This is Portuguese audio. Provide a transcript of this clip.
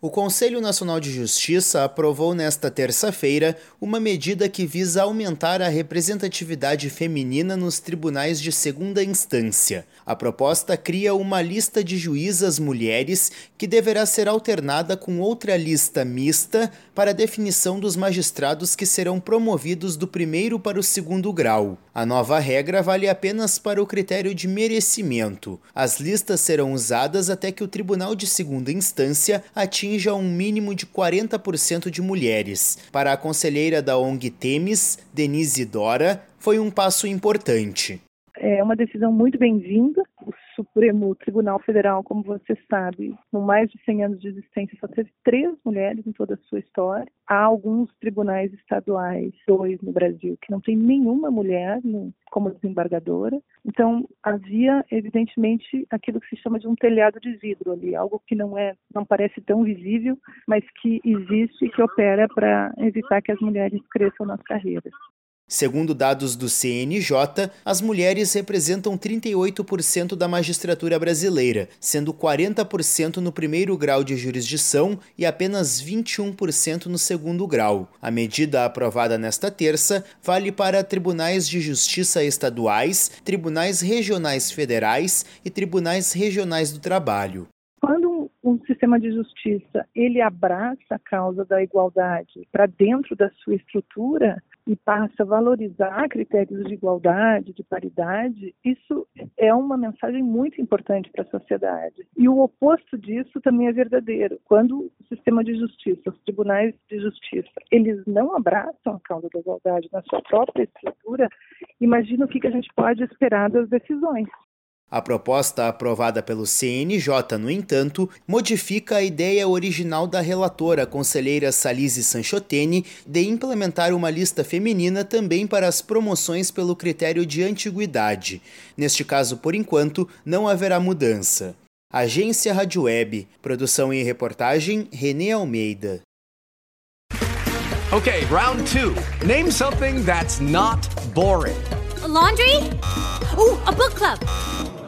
O Conselho Nacional de Justiça aprovou nesta terça-feira uma medida que visa aumentar a representatividade feminina nos tribunais de segunda instância. A proposta cria uma lista de juízas mulheres que deverá ser alternada com outra lista mista para definição dos magistrados que serão promovidos do primeiro para o segundo grau. A nova regra vale apenas para o critério de merecimento. As listas serão usadas até que o Tribunal de Segunda Instância atinja um mínimo de 40% de mulheres. Para a conselheira da ONG Temes, Denise Dora, foi um passo importante. É uma decisão muito bem-vinda. O Supremo Tribunal Federal, como você sabe, com mais de 100 anos de existência, só teve três mulheres em toda a sua história. Há alguns tribunais estaduais, dois no Brasil, que não tem nenhuma mulher como desembargadora. Então, havia, evidentemente, aquilo que se chama de um telhado de vidro ali, algo que não é, não parece tão visível, mas que existe e que opera para evitar que as mulheres cresçam nas carreiras. Segundo dados do CNJ, as mulheres representam 38% da magistratura brasileira, sendo 40% no primeiro grau de jurisdição e apenas 21% no segundo grau. A medida aprovada nesta terça vale para tribunais de justiça estaduais, tribunais regionais federais e tribunais regionais do trabalho quando um sistema de justiça ele abraça a causa da igualdade para dentro da sua estrutura, e passa a valorizar critérios de igualdade, de paridade, isso é uma mensagem muito importante para a sociedade. E o oposto disso também é verdadeiro. Quando o sistema de justiça, os tribunais de justiça, eles não abraçam a causa da igualdade na sua própria estrutura, imagina o que a gente pode esperar das decisões. A proposta aprovada pelo CNJ, no entanto, modifica a ideia original da relatora, conselheira Salise Sanchotene, de implementar uma lista feminina também para as promoções pelo critério de antiguidade. Neste caso, por enquanto, não haverá mudança. Agência Rádio Web, produção e reportagem Renê Almeida. Okay, round two. Name something that's not boring. A laundry? Ooh, a book club.